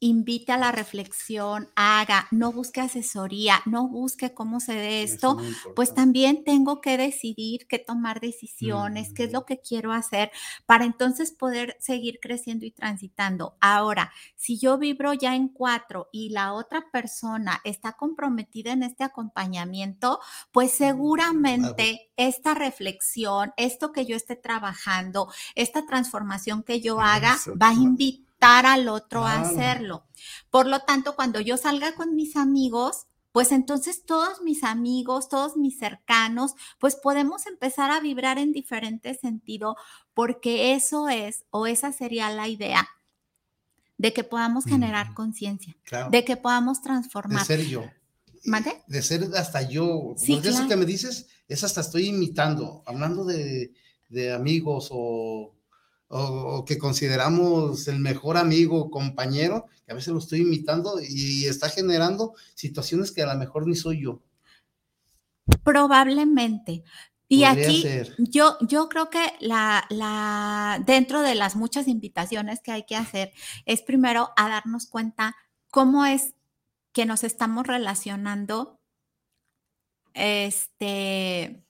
invite a la reflexión, haga, no busque asesoría, no busque cómo se dé esto, pues también tengo que decidir qué tomar decisiones, qué es lo que quiero hacer para entonces poder seguir creciendo y transitando. Ahora, si yo vibro ya en cuatro y la otra persona está comprometida en este acompañamiento, pues seguramente esta reflexión, esto que yo esté trabajando, esta transformación que yo haga, va a invitar al otro a hacerlo. Por lo tanto, cuando yo salga con mis amigos, pues entonces todos mis amigos, todos mis cercanos, pues podemos empezar a vibrar en diferente sentido, porque eso es, o esa sería la idea, de que podamos generar conciencia, de que podamos transformar. De ser yo. ¿Mande? De ser hasta yo. Sí, eso que me dices es hasta estoy imitando, hablando de, de amigos o o, que consideramos el mejor amigo, compañero, que a veces lo estoy imitando y está generando situaciones que a lo mejor ni soy yo. Probablemente. Y aquí yo, yo creo que la, la, dentro de las muchas invitaciones que hay que hacer es primero a darnos cuenta cómo es que nos estamos relacionando este,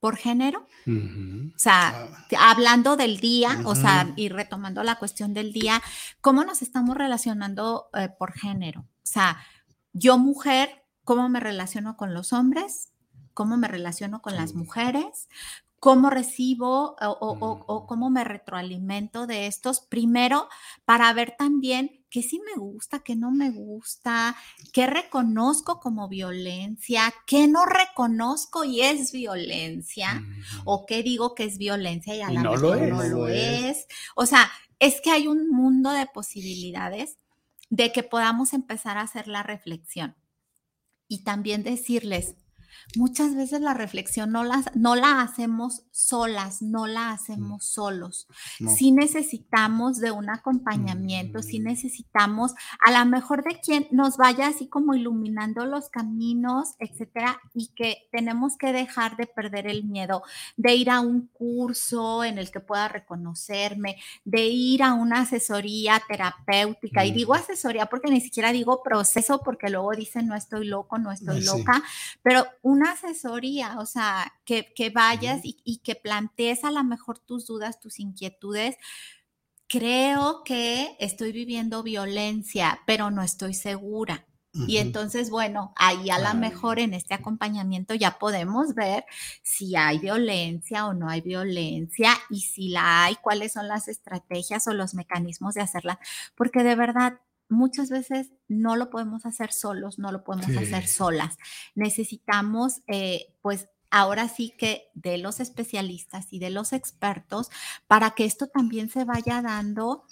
por género. O sea, ah. hablando del día, o sea, y retomando la cuestión del día, ¿cómo nos estamos relacionando eh, por género? O sea, yo mujer, ¿cómo me relaciono con los hombres? ¿Cómo me relaciono con las mujeres? cómo recibo o, mm. cómo me retroalimento de estos, primero para ver también qué sí me gusta, qué no me gusta, qué reconozco como violencia, qué no reconozco y es violencia, o qué digo que es violencia y a la no lo no lo es. O sea, es que hay un mundo de posibilidades de que podamos empezar a hacer la reflexión y también decirles, muchas veces la reflexión no la, no la hacemos solas, no la hacemos solos. Sí necesitamos de un acompañamiento, sí mm. necesitamos a lo mejor de quien nos vaya así como iluminando los caminos, etcétera, y que tenemos que dejar de perder el miedo de ir a un curso en el que pueda reconocerme, de ir a una asesoría terapéutica. Y digo asesoría porque ni siquiera digo proceso, porque luego dicen no estoy loco, no estoy loca, pero una asesoría, o sea, que, vayas y, que plantees a lo mejor tus dudas, tus inquietudes. Creo que estoy viviendo violencia, pero no estoy segura. Y entonces, bueno, ahí a lo mejor en este acompañamiento ya podemos ver si hay violencia o no hay violencia y si la hay, cuáles son las estrategias o los mecanismos de hacerla, porque de verdad muchas veces no lo podemos hacer solos, no lo podemos hacer solas. Necesitamos, eh, pues, ahora sí que de los especialistas y de los expertos para que esto también se vaya dando,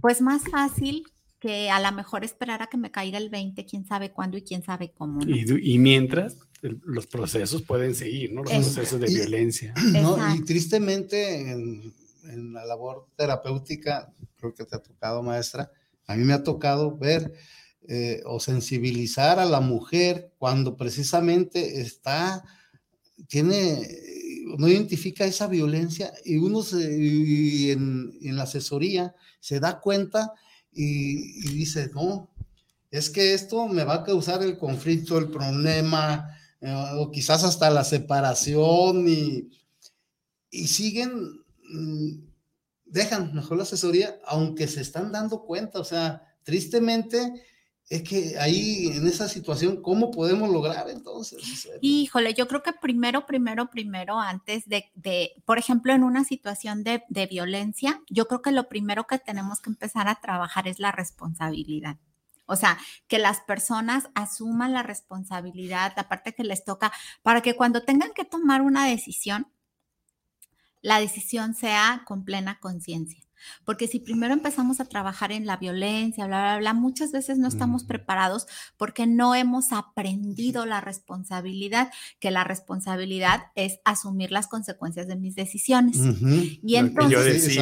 pues, más fácil que a lo mejor esperar a que me caiga el 20, quién sabe cuándo y quién sabe cómo. Y, mientras, los procesos pueden seguir, ¿no? Los procesos de violencia. No, y tristemente en, en la labor terapéutica, creo que te ha tocado, maestra, a mí me ha tocado ver eh, o sensibilizar a la mujer cuando precisamente está, tiene, no identifica esa violencia y uno en, la asesoría se da cuenta y, dice, no, es que esto me va a causar el conflicto, el problema, eh, o quizás hasta la separación y, y siguen mm, dejan mejor la asesoría, aunque se están dando cuenta, o sea, tristemente es que ahí en esa situación, ¿cómo podemos lograr entonces? Híjole, yo creo que primero, primero, primero, antes de, de por ejemplo, en una situación de, de, violencia, yo creo que lo primero que tenemos que empezar a trabajar es la responsabilidad. O sea, que las personas asuman la responsabilidad, aparte que les toca, para que cuando tengan que tomar una decisión, la decisión sea con plena conciencia. Porque si primero empezamos a trabajar en la violencia, bla, bla, bla, muchas veces no estamos preparados porque no hemos aprendido la responsabilidad, que la responsabilidad es asumir las consecuencias de mis decisiones. Y entonces,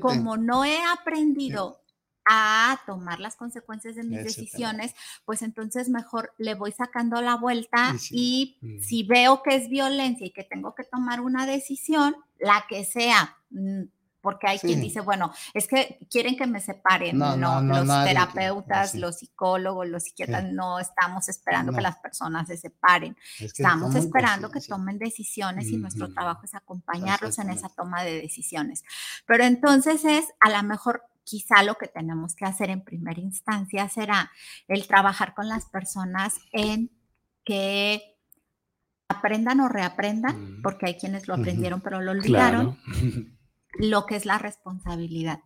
como no he aprendido a tomar las consecuencias de mis decisiones, pues entonces mejor le voy sacando la vuelta y mm. si veo que es violencia y que tengo que tomar una decisión, la que sea, mm, porque hay quien dice, bueno, es que quieren que me separen. No, No, no, no, los terapeutas, los psicólogos, los psiquiatras, no estamos esperando que las personas se separen. Es que Estamos esperando que tomen decisiones y nuestro trabajo es acompañarlos en esa toma de decisiones. Pero entonces es, a lo mejor, quizá lo que tenemos que hacer en primera instancia será el trabajar con las personas en que aprendan o reaprendan, Ujú. porque hay quienes lo aprendieron pero lo olvidaron, Claro. lo que es la responsabilidad.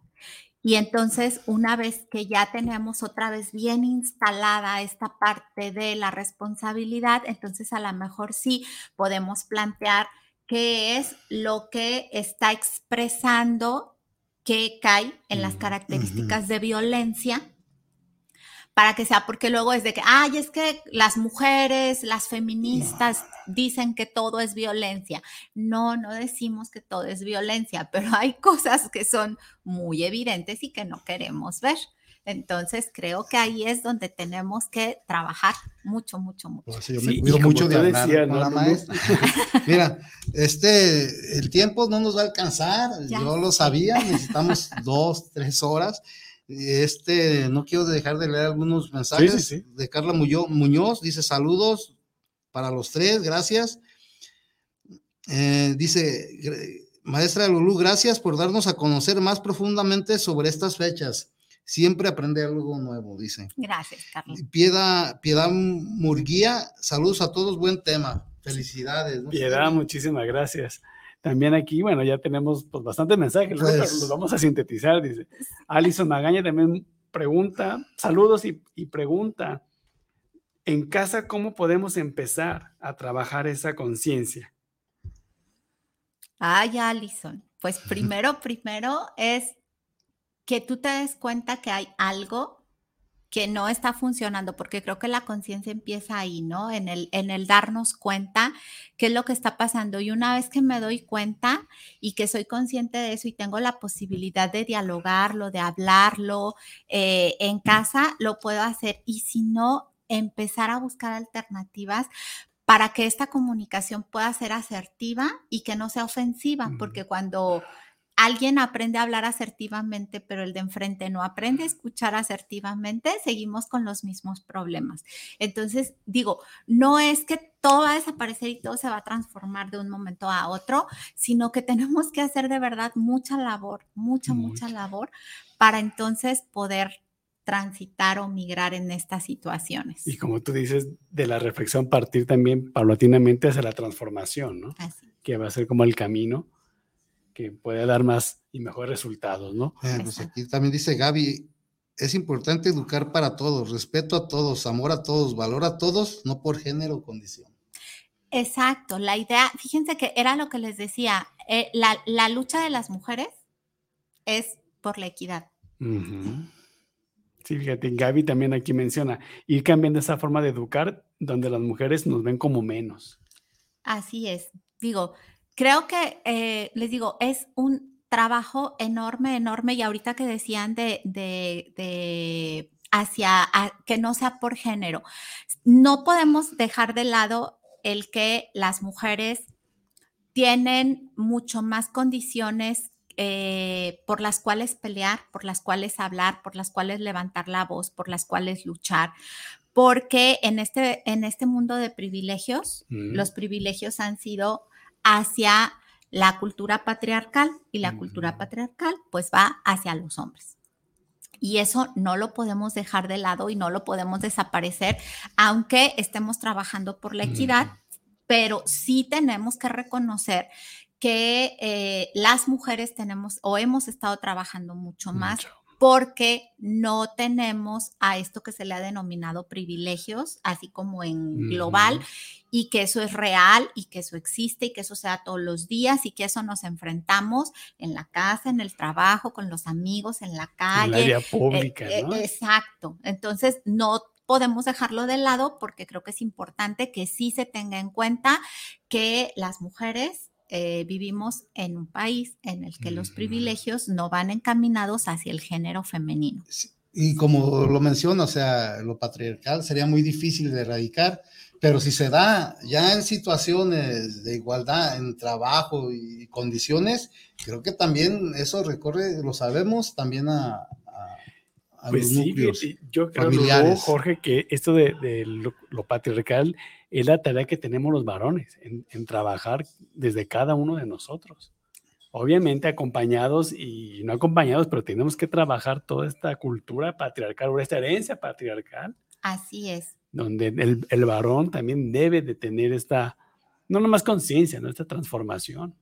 Y entonces, una vez que ya tenemos otra vez bien instalada esta parte de la responsabilidad, entonces a lo mejor sí podemos plantear qué es lo que está expresando que cae en las Ujú, características de violencia para que sea, porque luego es de que, ay, es que las mujeres, las feministas dicen que todo es violencia. No, no decimos que todo es violencia, pero hay cosas que son muy evidentes y que no queremos ver. Entonces, creo que ahí es donde tenemos que trabajar mucho, mucho, mucho. Por eso yo me cuido mucho de hablar con ¿no, la maestra. Mira, este, el tiempo no nos va a alcanzar. Ya yo lo sabía, necesitamos dos, tres horas. Este, no quiero dejar de leer algunos mensajes sí. de Carla Muñoz. Dice saludos para los tres, gracias. Eh, dice, maestra Lulú, gracias por darnos a conocer más profundamente sobre estas fechas. Siempre aprende algo nuevo, dice. Gracias, Carlos. Piedad, Piedad Murguía, saludos a todos, buen tema. Felicidades. ¿no? Piedad, muchísimas gracias. También aquí, bueno, ya tenemos pues, bastantes mensajes. Pues- los vamos a sintetizar, dice. Alison Magaña también pregunta, saludos y, y pregunta, en casa, ¿cómo podemos empezar a trabajar esa conciencia? Ay, Alison, pues primero, primero es que tú te des cuenta que hay algo que no está funcionando, porque creo que la conciencia empieza ahí, ¿no? En el, en el darnos cuenta qué es lo que está pasando. Y una vez que me doy cuenta y que soy consciente de eso y tengo la posibilidad de dialogarlo, de hablarlo eh, en casa, lo puedo hacer. Y si no, empezar a buscar alternativas para que esta comunicación pueda ser asertiva y que no sea ofensiva, porque cuando alguien aprende a hablar asertivamente, pero el de enfrente no aprende a escuchar asertivamente, seguimos con los mismos problemas. Entonces, digo, no es que todo va a desaparecer y todo se va a transformar de un momento a otro, sino que tenemos que hacer de verdad mucha labor, mucha, mucha Mucha. labor para entonces poder transitar o migrar en estas situaciones. Y como tú dices, de la reflexión partir también paulatinamente hacia la transformación, ¿no? Así. Que va a ser como el camino que puede dar más y mejores resultados, ¿no? Eh, pues aquí también dice Gaby, es importante educar para todos, respeto a todos, amor a todos, valor a todos, no por género o condición. Exacto, la idea, fíjense que era lo que les decía, eh, la, la lucha de las mujeres es por la equidad. Sí, fíjate, Gaby también aquí menciona, ir cambiando esa forma de educar donde las mujeres nos ven como menos. Así es. Digo, creo que, eh, les digo, es un trabajo enorme, enorme. Y ahorita que decían de, de, de hacia a- que no sea por género, no podemos dejar de lado el que las mujeres tienen mucho más condiciones eh, por las cuales pelear, por las cuales hablar, por las cuales levantar la voz, por las cuales luchar, porque en este, en este mundo de privilegios, Mm. los privilegios han sido hacia la cultura patriarcal y la cultura patriarcal pues va hacia los hombres. Y eso no lo podemos dejar de lado y no lo podemos desaparecer, aunque estemos trabajando por la equidad, pero sí tenemos que reconocer que eh, las mujeres tenemos o hemos estado trabajando mucho más Mucho. porque no tenemos a esto que se le ha denominado privilegios, así como en global. Y que eso es real y que eso existe y que eso se da todos los días y que eso nos enfrentamos en la casa, en el trabajo, con los amigos, en la En calle. el área Eh, pública, eh, ¿no? Exacto. Entonces, no podemos dejarlo de lado porque creo que es importante que sí se tenga en cuenta que las mujeres eh, vivimos en un país en el que los privilegios no van encaminados hacia el género femenino. Y como lo menciona, o sea, lo patriarcal sería muy difícil de erradicar, Pero si se da ya en situaciones de igualdad, en trabajo y condiciones, creo que también eso recorre, lo sabemos, también a, pues sí, yo creo, Jorge, que esto de, lo, patriarcal es la tarea que tenemos los varones, en, trabajar desde cada uno de nosotros. Obviamente acompañados y no acompañados, pero tenemos que trabajar toda esta cultura patriarcal, o esta herencia patriarcal. Así es. Donde el, el varón también debe de tener esta, no nomás conciencia, ¿no? esta transformación.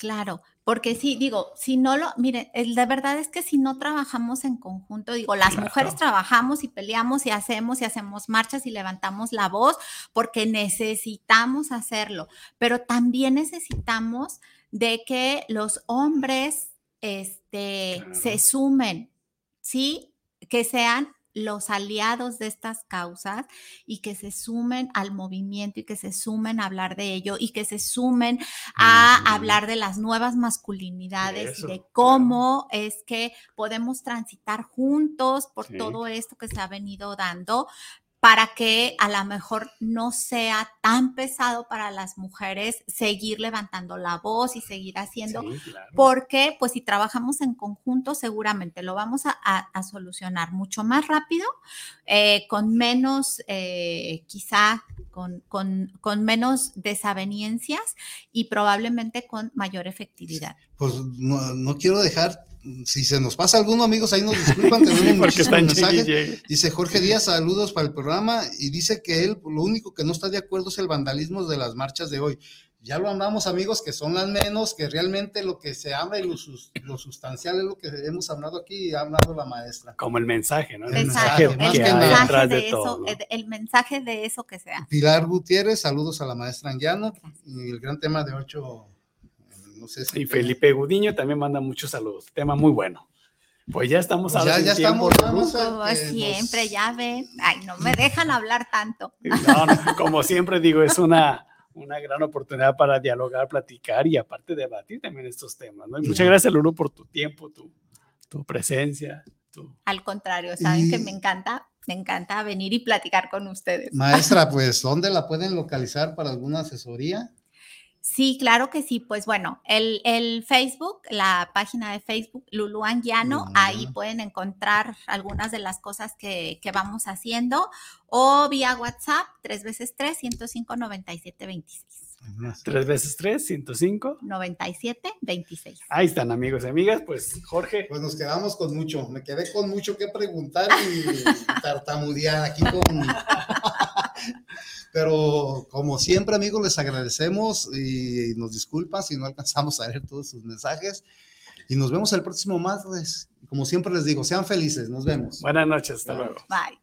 Claro, porque sí, digo, si no lo, mire, la verdad es que si no trabajamos en conjunto, digo, las mujeres trabajamos y peleamos y hacemos y hacemos marchas y levantamos la voz porque necesitamos hacerlo, pero también necesitamos de que los hombres este, se sumen, ¿sí? Que sean los aliados de estas causas y que se sumen al movimiento y que se sumen a hablar de ello y que se sumen a hablar de las nuevas masculinidades y de cómo es que podemos transitar juntos por todo esto que se ha venido dando, para que a lo mejor no sea tan pesado para las mujeres seguir levantando la voz y seguir haciendo, porque pues si trabajamos en conjunto seguramente lo vamos a, solucionar mucho más rápido, eh, con menos, eh, quizá con, con, menos desavenencias y probablemente con mayor efectividad. Pues no, no quiero dejar si se nos pasa alguno, amigos, ahí nos disculpan, tenemos muchísimos mensajes. Dice Jorge Díaz, saludos para el programa, y dice que él lo único que no está de acuerdo es el vandalismo de las marchas de hoy. Ya lo hablamos, amigos, que son las menos, que realmente lo que se habla y lo, sustancial es lo que hemos hablado aquí y ha hablado la maestra. Como el mensaje, ¿no? El mensaje, de, eso, el mensaje de eso que sea. Pilar Gutiérrez, saludos a la maestra Anguiano, y el gran tema de ocho y Felipe Gudiño también manda muchos saludos. Tema muy bueno. Pues ya estamos pues ya, ya estamos como siempre, ya ven. Ay, no me dejan hablar tanto. como siempre digo, es una, una gran oportunidad para dialogar, platicar y aparte debatir también estos temas. muchas gracias, Lulu, por tu tiempo, tu, tu presencia. Al contrario, saben que me encanta, me encanta venir y platicar con ustedes. Maestra, pues, ¿dónde la pueden localizar para alguna asesoría? Sí, claro que sí. Pues bueno, el, Facebook, la página de Facebook, Lulu Anguiano, ahí pueden encontrar algunas de las cosas que, vamos haciendo o vía WhatsApp, 3 veces 3, 105, 97, 26. 3 veces 3, 105. 97, 26. Ahí están, amigos y amigas. Pues, Jorge. Pues nos quedamos con mucho. Me quedé con mucho que preguntar y tartamudear aquí con. Pero como siempre, amigos, les agradecemos y nos disculpan si no alcanzamos a leer todos sus mensajes. Y nos vemos el próximo martes. Como siempre les digo, sean felices. Nos vemos. Buenas noches. Hasta luego. Bye.